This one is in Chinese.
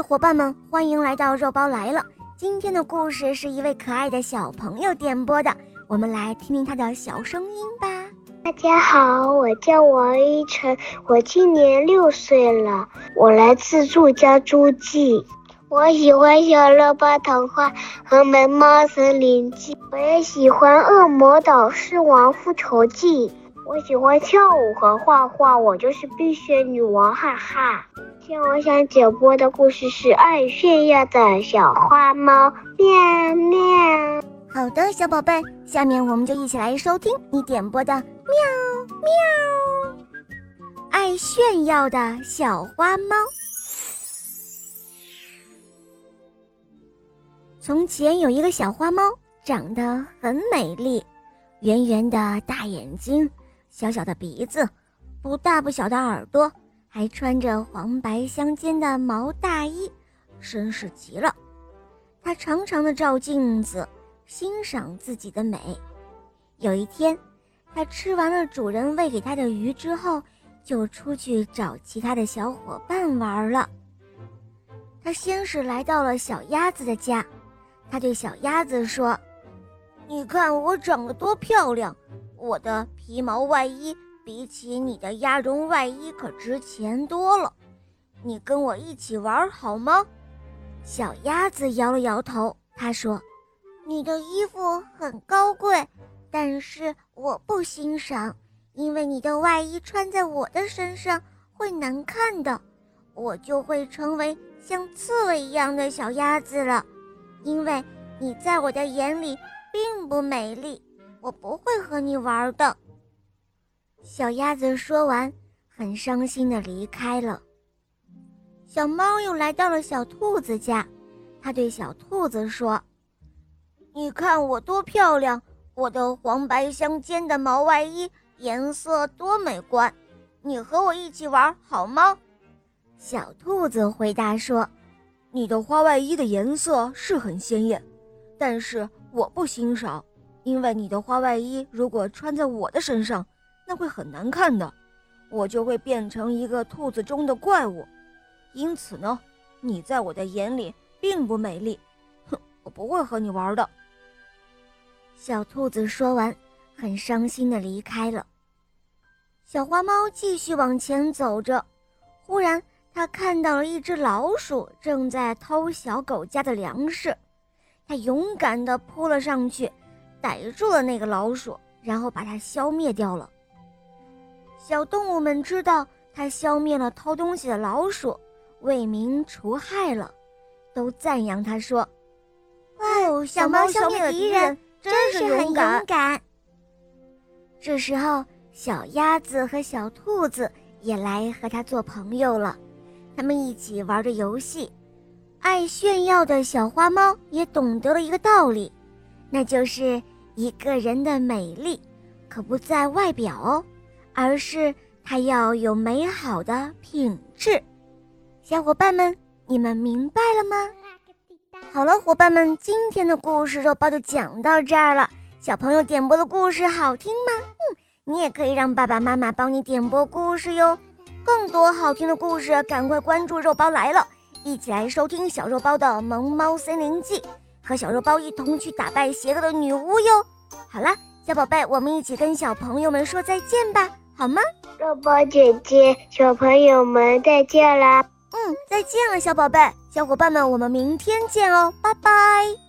伙伴们，欢迎来到肉包来了。今天的故事是一位可爱的小朋友点播的，我们来听听他的小声音吧。大家好，我叫王一晨，我今年六岁了，我来自祝家诸暨。我喜欢《小肉包童话》和《萌猫森林记》，我也喜欢《恶魔岛狮王复仇记》。我喜欢跳舞和画画，我就是冰雪女王，哈哈。今天我想解播的故事是爱炫耀的小花猫，喵喵。好的，小宝贝，下面我们就一起来收听你点播的喵喵。爱炫耀的小花猫。从前有一个小花猫，长得很美丽，圆圆的大眼睛。小小的鼻子，不大不小的耳朵，还穿着黄白相间的毛大衣，绅士极了。他常常的照镜子，欣赏自己的美。有一天，他吃完了主人喂给他的鱼之后，就出去找其他的小伙伴玩了。他先是来到了小鸭子的家，他对小鸭子说：“你看我长得多漂亮。”我的皮毛外衣比起你的鸭绒外衣可值钱多了，你跟我一起玩好吗？小鸭子摇了摇头，他说：“你的衣服很高贵，但是我不欣赏，因为你的外衣穿在我的身上会难看的，我就会成为像刺猬一样的小鸭子了，因为你在我的眼里并不美丽。”我不会和你玩的。小鸭子说完，很伤心的离开了。小猫又来到了小兔子家，它对小兔子说：“你看我多漂亮，我的黄白相间的毛外衣颜色多美观，你和我一起玩好吗？”小兔子回答说：“你的花外衣的颜色是很鲜艳，但是我不欣赏。”因为你的花外衣如果穿在我的身上，那会很难看的，我就会变成一个兔子中的怪物。因此呢，你在我的眼里并不美丽。哼，我不会和你玩的。小兔子说完，很伤心的离开了。小花猫继续往前走着，忽然它看到了一只老鼠正在偷小狗家的粮食，它勇敢地扑了上去。逮住了那个老鼠，然后把它消灭掉了。小动物们知道它消灭了偷东西的老鼠，为民除害了，都赞扬它说：“哦，小猫消灭敌人，真是很勇敢。”这时候，小鸭子和小兔子也来和它做朋友了，他们一起玩着游戏。爱炫耀的小花猫也懂得了一个道理，那就是。一个人的美丽，可不在外表哦，而是它要有美好的品质。小伙伴们，你们明白了吗？好了，伙伴们，今天的故事肉包就讲到这儿了。小朋友点播的故事好听吗？嗯，你也可以让爸爸妈妈帮你点播故事哟。更多好听的故事，赶快关注肉包来了，一起来收听小肉包的《萌猫森林记》。和小肉包一同去打败邪恶的女巫哟！好了，小宝贝，我们一起跟小朋友们说再见吧，好吗？肉包姐姐，小朋友们再见啦！嗯，再见了，小宝贝，小伙伴们，我们明天见哦，拜拜。